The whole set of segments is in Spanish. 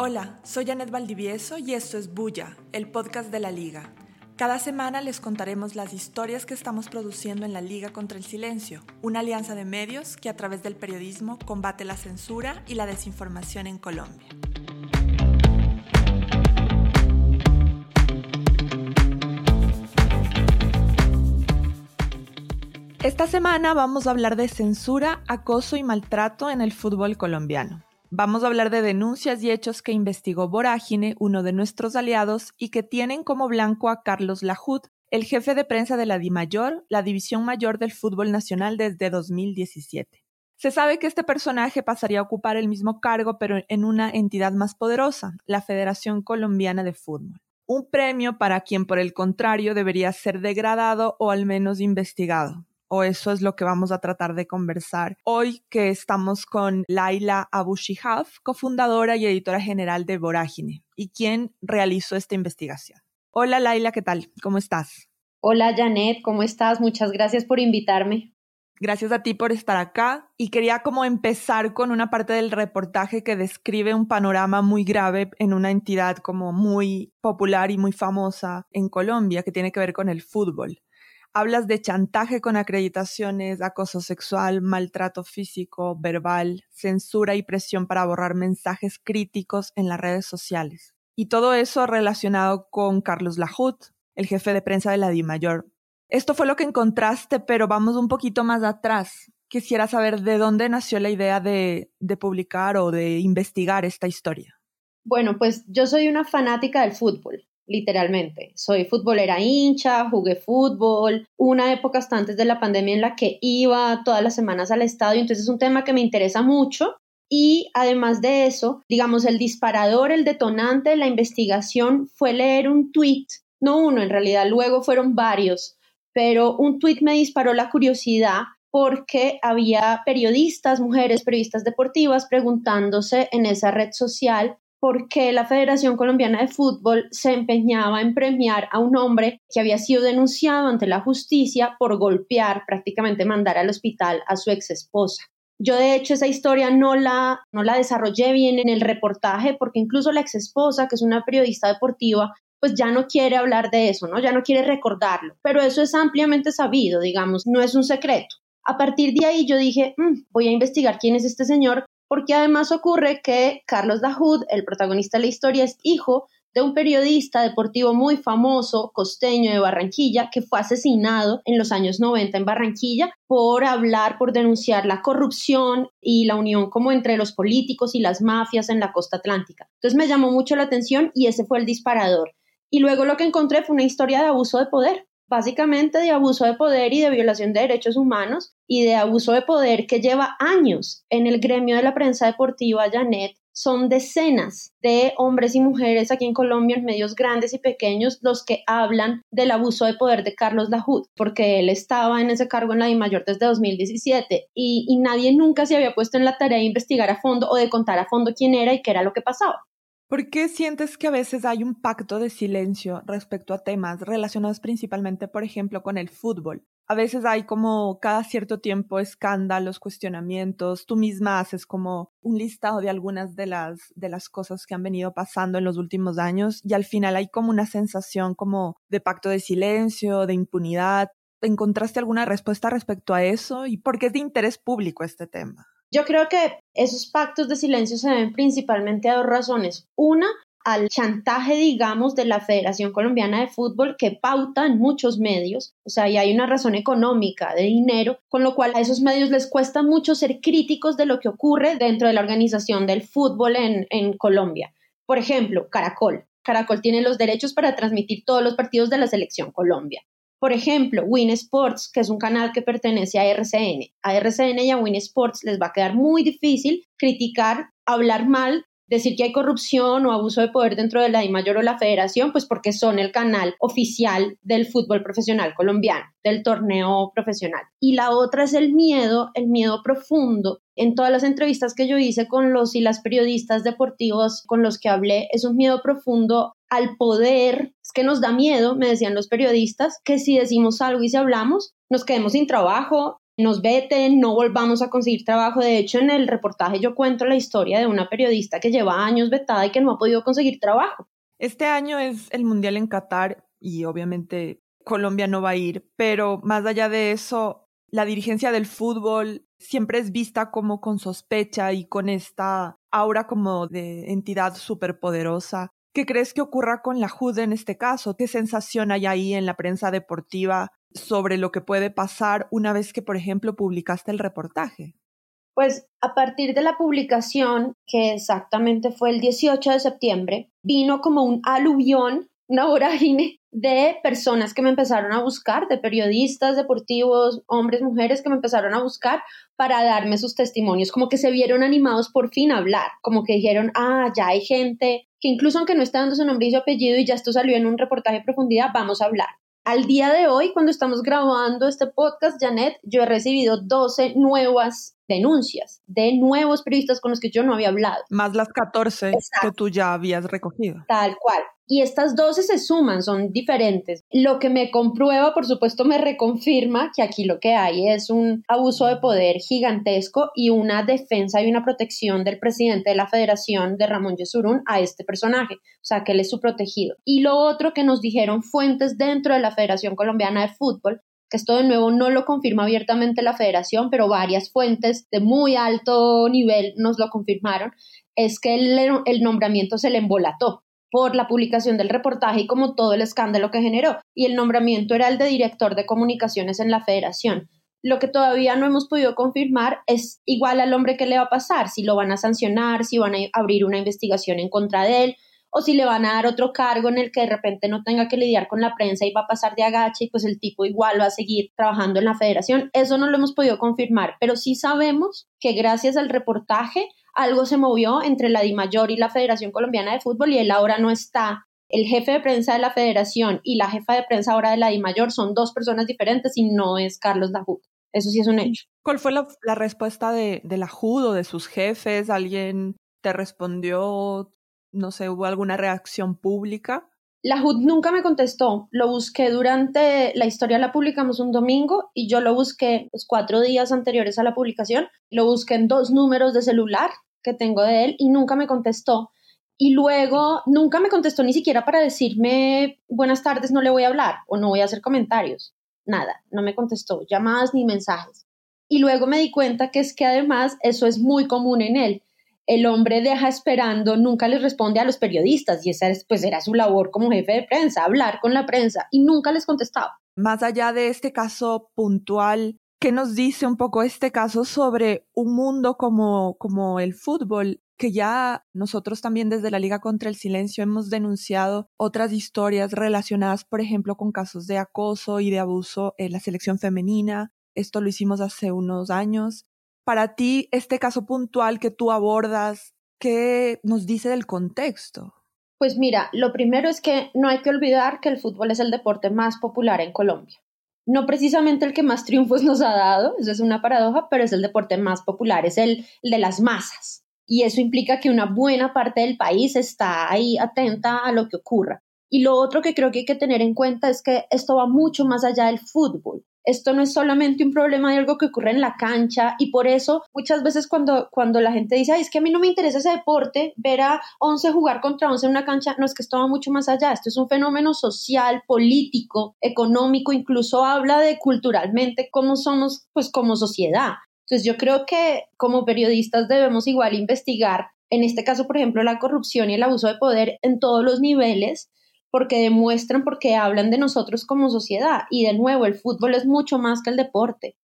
Hola, soy Janet Valdivieso y esto es Bulla, el podcast de la Liga. Cada semana les contaremos las historias que estamos produciendo en la Liga contra el Silencio, una alianza de medios que a través del periodismo combate la censura y la desinformación en Colombia. Esta semana vamos a hablar de censura, acoso y maltrato en el fútbol colombiano. Vamos a hablar de denuncias y hechos que investigó Vorágine, uno de nuestros aliados, y que tienen como blanco a Carlos Lajud, el jefe de prensa de la DIMAYOR, la división mayor del fútbol nacional desde 2017. Se sabe que este personaje pasaría a ocupar el mismo cargo, pero en una entidad más poderosa, la Federación Colombiana de Fútbol. Un premio para quien, por el contrario, debería ser degradado o al menos investigado o eso es lo que vamos a tratar de conversar hoy que estamos con Laila Abu Shihab, cofundadora y editora general de Vorágine, y quien realizó esta investigación. Hola Laila, ¿qué tal? ¿Cómo estás? Hola Janet, ¿cómo estás? Muchas gracias por invitarme. Gracias a ti por estar acá y quería como empezar con una parte del reportaje que describe un panorama muy grave en una entidad como muy popular y muy famosa en Colombia que tiene que ver con el fútbol. Hablas de chantaje con acreditaciones, acoso sexual, maltrato físico, verbal, censura y presión para borrar mensajes críticos en las redes sociales. Y todo eso relacionado con Carlos Lajut, el jefe de prensa de la DIMAYOR. Esto fue lo que encontraste, pero vamos un poquito más atrás. Quisiera saber de dónde nació la idea de, de publicar o de investigar esta historia. Bueno, pues yo soy una fanática del fútbol literalmente. Soy futbolera hincha, jugué fútbol, una época hasta antes de la pandemia en la que iba todas las semanas al estadio, entonces es un tema que me interesa mucho. Y además de eso, digamos, el disparador, el detonante de la investigación fue leer un tweet, no uno, en realidad luego fueron varios, pero un tweet me disparó la curiosidad porque había periodistas, mujeres periodistas deportivas, preguntándose en esa red social por qué la Federación Colombiana de Fútbol se empeñaba en premiar a un hombre que había sido denunciado ante la justicia por golpear, prácticamente mandar al hospital a su ex esposa. Yo de hecho esa historia no la, no la desarrollé bien en el reportaje porque incluso la ex esposa, que es una periodista deportiva, pues ya no quiere hablar de eso, ¿no? Ya no quiere recordarlo. Pero eso es ampliamente sabido, digamos, no es un secreto. A partir de ahí yo dije, mm, voy a investigar quién es este señor porque además ocurre que Carlos Dahoud, el protagonista de la historia, es hijo de un periodista deportivo muy famoso, costeño de Barranquilla, que fue asesinado en los años 90 en Barranquilla por hablar, por denunciar la corrupción y la unión como entre los políticos y las mafias en la costa atlántica. Entonces me llamó mucho la atención y ese fue el disparador. Y luego lo que encontré fue una historia de abuso de poder básicamente de abuso de poder y de violación de derechos humanos y de abuso de poder que lleva años en el gremio de la prensa deportiva, Janet. Son decenas de hombres y mujeres aquí en Colombia, en medios grandes y pequeños, los que hablan del abuso de poder de Carlos Lajud, porque él estaba en ese cargo en la DIMAYOR desde 2017 y, y nadie nunca se había puesto en la tarea de investigar a fondo o de contar a fondo quién era y qué era lo que pasaba. ¿Por qué sientes que a veces hay un pacto de silencio respecto a temas relacionados principalmente, por ejemplo, con el fútbol? A veces hay como cada cierto tiempo escándalos, cuestionamientos. Tú misma haces como un listado de algunas de las, de las cosas que han venido pasando en los últimos años y al final hay como una sensación como de pacto de silencio, de impunidad. ¿Encontraste alguna respuesta respecto a eso? ¿Y por qué es de interés público este tema? Yo creo que esos pactos de silencio se deben principalmente a dos razones. Una, al chantaje, digamos, de la Federación Colombiana de Fútbol que pauta en muchos medios, o sea, y hay una razón económica de dinero, con lo cual a esos medios les cuesta mucho ser críticos de lo que ocurre dentro de la organización del fútbol en, en Colombia. Por ejemplo, Caracol. Caracol tiene los derechos para transmitir todos los partidos de la selección Colombia. Por ejemplo, Win Sports, que es un canal que pertenece a RCN. A RCN y a Win Sports les va a quedar muy difícil criticar, hablar mal decir que hay corrupción o abuso de poder dentro de la DIMAYOR o la federación, pues porque son el canal oficial del fútbol profesional colombiano, del torneo profesional. Y la otra es el miedo, el miedo profundo. En todas las entrevistas que yo hice con los y las periodistas deportivos con los que hablé, es un miedo profundo al poder, es que nos da miedo, me decían los periodistas, que si decimos algo y si hablamos, nos quedemos sin trabajo, nos veten, no volvamos a conseguir trabajo. De hecho, en el reportaje yo cuento la historia de una periodista que lleva años vetada y que no ha podido conseguir trabajo. Este año es el Mundial en Qatar y obviamente Colombia no va a ir, pero más allá de eso, la dirigencia del fútbol siempre es vista como con sospecha y con esta aura como de entidad superpoderosa. ¿Qué crees que ocurra con la JUD en este caso? ¿Qué sensación hay ahí en la prensa deportiva sobre lo que puede pasar una vez que, por ejemplo, publicaste el reportaje? Pues a partir de la publicación, que exactamente fue el 18 de septiembre, vino como un aluvión, una vorágine de personas que me empezaron a buscar, de periodistas deportivos, hombres, mujeres que me empezaron a buscar para darme sus testimonios, como que se vieron animados por fin a hablar, como que dijeron, ah, ya hay gente que incluso aunque no está dando su nombre y su apellido y ya esto salió en un reportaje de profundidad, vamos a hablar. Al día de hoy, cuando estamos grabando este podcast, Janet, yo he recibido 12 nuevas denuncias de nuevos periodistas con los que yo no había hablado. Más las 14 que tú ya habías recogido. Tal cual. Y estas 12 se suman, son diferentes. Lo que me comprueba, por supuesto, me reconfirma que aquí lo que hay es un abuso de poder gigantesco y una defensa y una protección del presidente de la federación, de Ramón Yesurún, a este personaje. O sea, que él es su protegido. Y lo otro que nos dijeron fuentes dentro de la Federación Colombiana de Fútbol que esto de nuevo no lo confirma abiertamente la federación, pero varias fuentes de muy alto nivel nos lo confirmaron, es que el nombramiento se le embolató por la publicación del reportaje y como todo el escándalo que generó. Y el nombramiento era el de director de comunicaciones en la federación. Lo que todavía no hemos podido confirmar es igual al hombre que le va a pasar, si lo van a sancionar, si van a abrir una investigación en contra de él, o si le van a dar otro cargo en el que de repente no tenga que lidiar con la prensa y va a pasar de agache y pues el tipo igual va a seguir trabajando en la federación. Eso no lo hemos podido confirmar, pero sí sabemos que gracias al reportaje algo se movió entre la DIMAYOR y la Federación Colombiana de Fútbol y él ahora no está. El jefe de prensa de la federación y la jefa de prensa ahora de la DIMAYOR son dos personas diferentes y no es Carlos Dajud. Eso sí es un hecho. ¿Cuál fue la, respuesta de, de la JUD o de sus jefes? ¿Alguien te respondió? no sé, hubo alguna reacción pública. La HUD nunca me contestó. Lo busqué durante la historia, la publicamos un domingo y yo lo busqué los cuatro días anteriores a la publicación. Lo busqué en dos números de celular que tengo de él y nunca me contestó. Y luego nunca me contestó ni siquiera para decirme buenas tardes, no le voy a hablar o no voy a hacer comentarios. Nada, no me contestó llamadas ni mensajes. Y luego me di cuenta que es que además eso es muy común en él el hombre deja esperando, nunca les responde a los periodistas y esa pues era su labor como jefe de prensa, hablar con la prensa y nunca les contestaba. Más allá de este caso puntual, ¿qué nos dice un poco este caso sobre un mundo como, como el fútbol? que ya nosotros también desde la Liga contra el Silencio hemos denunciado otras historias relacionadas, por ejemplo, con casos de acoso y de abuso en la selección femenina. Esto lo hicimos hace unos años para ti este caso puntual que tú abordas, ¿qué nos dice del contexto? Pues mira, lo primero es que no hay que olvidar que el fútbol es el deporte más popular en Colombia. No precisamente el que más triunfos nos ha dado, eso es una paradoja, pero es el deporte más popular, es el, de las masas. Y eso implica que una buena parte del país está ahí atenta a lo que ocurra. Y lo otro que creo que hay que tener en cuenta es que esto va mucho más allá del fútbol esto no es solamente un problema de algo que ocurre en la cancha y por eso muchas veces cuando, cuando la gente dice, es que a mí no me interesa ese deporte, ver a 11 jugar contra 11 en una cancha, no es que esto va mucho más allá, esto es un fenómeno social, político, económico, incluso habla de culturalmente cómo somos pues como sociedad. Entonces yo creo que como periodistas debemos igual investigar, en este caso por ejemplo la corrupción y el abuso de poder en todos los niveles, porque demuestran, porque hablan de nosotros como sociedad. Y de nuevo, el fútbol es mucho más que el deporte.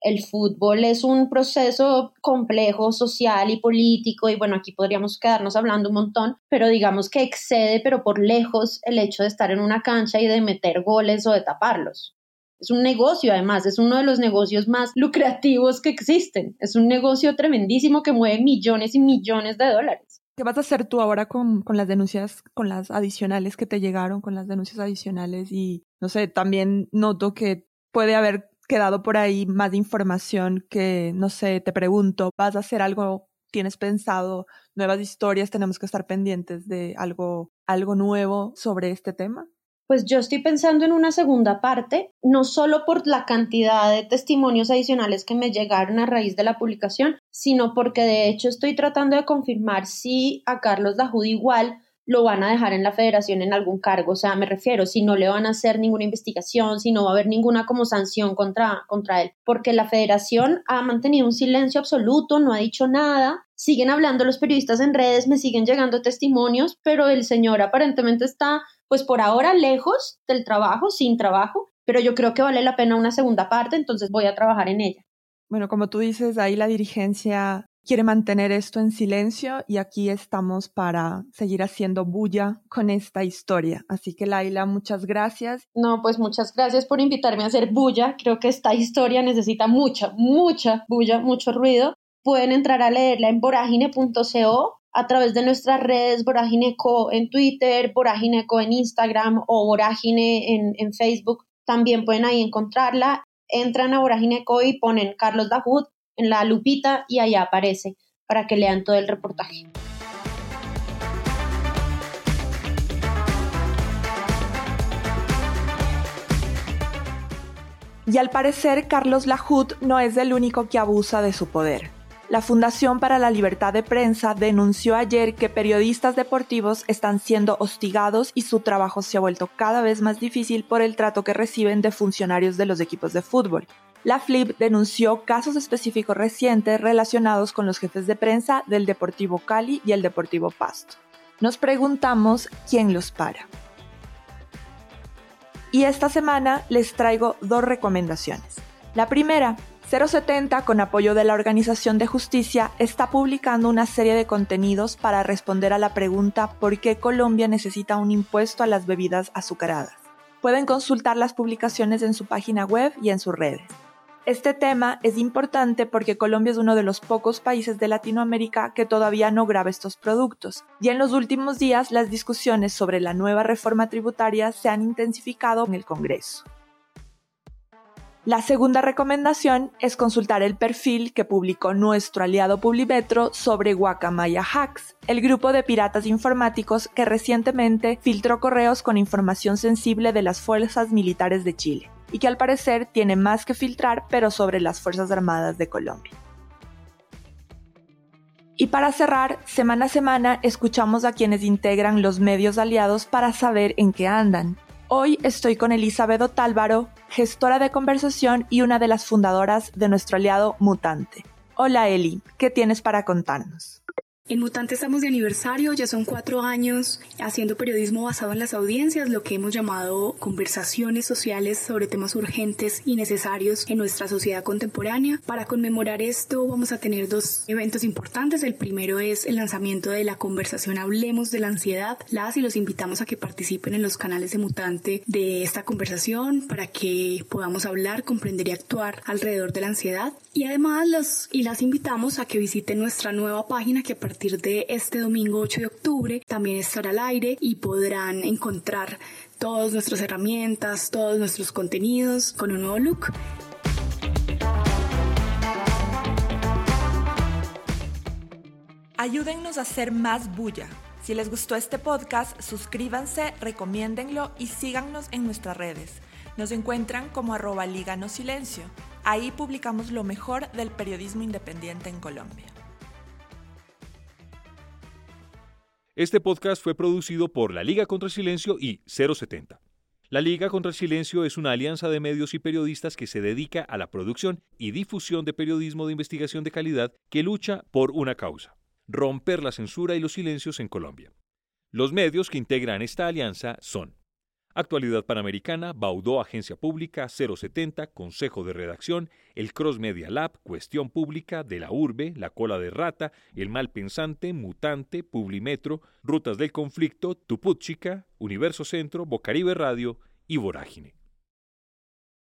El fútbol es un proceso complejo, social y político, y bueno, aquí podríamos quedarnos hablando un montón, pero digamos que excede, pero por lejos, el hecho de estar en una cancha y de meter goles o de taparlos. Es un negocio, además, es uno de los negocios más lucrativos que existen. Es un negocio tremendísimo que mueve millones y millones de dólares. ¿Qué vas a hacer tú ahora con, con las denuncias, con las adicionales que te llegaron, con las denuncias adicionales? Y no sé, también noto que puede haber quedado por ahí más información que, no sé, te pregunto, ¿vas a hacer algo? ¿Tienes pensado nuevas historias? ¿Tenemos que estar pendientes de algo, algo nuevo sobre este tema? Pues yo estoy pensando en una segunda parte, no solo por la cantidad de testimonios adicionales que me llegaron a raíz de la publicación, sino porque de hecho estoy tratando de confirmar si a Carlos Dajude igual lo van a dejar en la federación en algún cargo, o sea, me refiero, si no le van a hacer ninguna investigación, si no va a haber ninguna como sanción contra, contra él, porque la federación ha mantenido un silencio absoluto, no ha dicho nada, siguen hablando los periodistas en redes, me siguen llegando testimonios, pero el señor aparentemente está, pues por ahora, lejos del trabajo, sin trabajo, pero yo creo que vale la pena una segunda parte, entonces voy a trabajar en ella. Bueno, como tú dices, ahí la dirigencia quiere mantener esto en silencio y aquí estamos para seguir haciendo bulla con esta historia. Así que Laila, muchas gracias. No, pues muchas gracias por invitarme a hacer bulla. Creo que esta historia necesita mucha, mucha bulla, mucho ruido. Pueden entrar a leerla en voragine.co a través de nuestras redes Voragineco en Twitter, Voragineco en Instagram o Voragine en, en Facebook. También pueden ahí encontrarla. Entran a Voragineco y ponen Carlos Dahud en la lupita y allá aparece para que lean todo el reportaje. Y al parecer, Carlos Lahoud no es el único que abusa de su poder. La Fundación para la Libertad de Prensa denunció ayer que periodistas deportivos están siendo hostigados y su trabajo se ha vuelto cada vez más difícil por el trato que reciben de funcionarios de los equipos de fútbol. La FLIP denunció casos específicos recientes relacionados con los jefes de prensa del Deportivo Cali y el Deportivo Pasto. Nos preguntamos quién los para. Y esta semana les traigo dos recomendaciones. La primera, 070, con apoyo de la Organización de Justicia, está publicando una serie de contenidos para responder a la pregunta ¿por qué Colombia necesita un impuesto a las bebidas azucaradas? Pueden consultar las publicaciones en su página web y en sus redes. Este tema es importante porque Colombia es uno de los pocos países de Latinoamérica que todavía no graba estos productos, y en los últimos días las discusiones sobre la nueva reforma tributaria se han intensificado en el Congreso. La segunda recomendación es consultar el perfil que publicó nuestro aliado Publimetro sobre Guacamaya Hacks, el grupo de piratas informáticos que recientemente filtró correos con información sensible de las fuerzas militares de Chile y que al parecer tiene más que filtrar, pero sobre las Fuerzas Armadas de Colombia. Y para cerrar, semana a semana escuchamos a quienes integran los medios aliados para saber en qué andan. Hoy estoy con Elizabeth Otálvaro, gestora de conversación y una de las fundadoras de nuestro aliado Mutante. Hola Eli, ¿qué tienes para contarnos? En Mutante estamos de aniversario, ya son cuatro años haciendo periodismo basado en las audiencias, lo que hemos llamado conversaciones sociales sobre temas urgentes y necesarios en nuestra sociedad contemporánea. Para conmemorar esto vamos a tener dos eventos importantes. El primero es el lanzamiento de la conversación Hablemos de la ansiedad. Las y los invitamos a que participen en los canales de Mutante de esta conversación para que podamos hablar, comprender y actuar alrededor de la ansiedad. Y además los y las invitamos a que visiten nuestra nueva página que a partir de este domingo 8 de octubre también estará al aire y podrán encontrar todas nuestras herramientas, todos nuestros contenidos con un nuevo look. Ayúdennos a hacer más bulla. Si les gustó este podcast, suscríbanse, recomiéndenlo y síganos en nuestras redes. Nos encuentran como arroba Liga Silencio. Ahí publicamos lo mejor del periodismo independiente en Colombia. Este podcast fue producido por la Liga contra el Silencio y 070. La Liga contra el Silencio es una alianza de medios y periodistas que se dedica a la producción y difusión de periodismo de investigación de calidad que lucha por una causa, romper la censura y los silencios en Colombia. Los medios que integran esta alianza son Actualidad Panamericana, Baudó Agencia Pública, 070, Consejo de Redacción, el Cross Media Lab, Cuestión Pública, De la Urbe, La Cola de Rata, El Mal Pensante, Mutante, Publimetro, Rutas del Conflicto, Tuputchica, Universo Centro, Bocaribe Radio y Vorágine.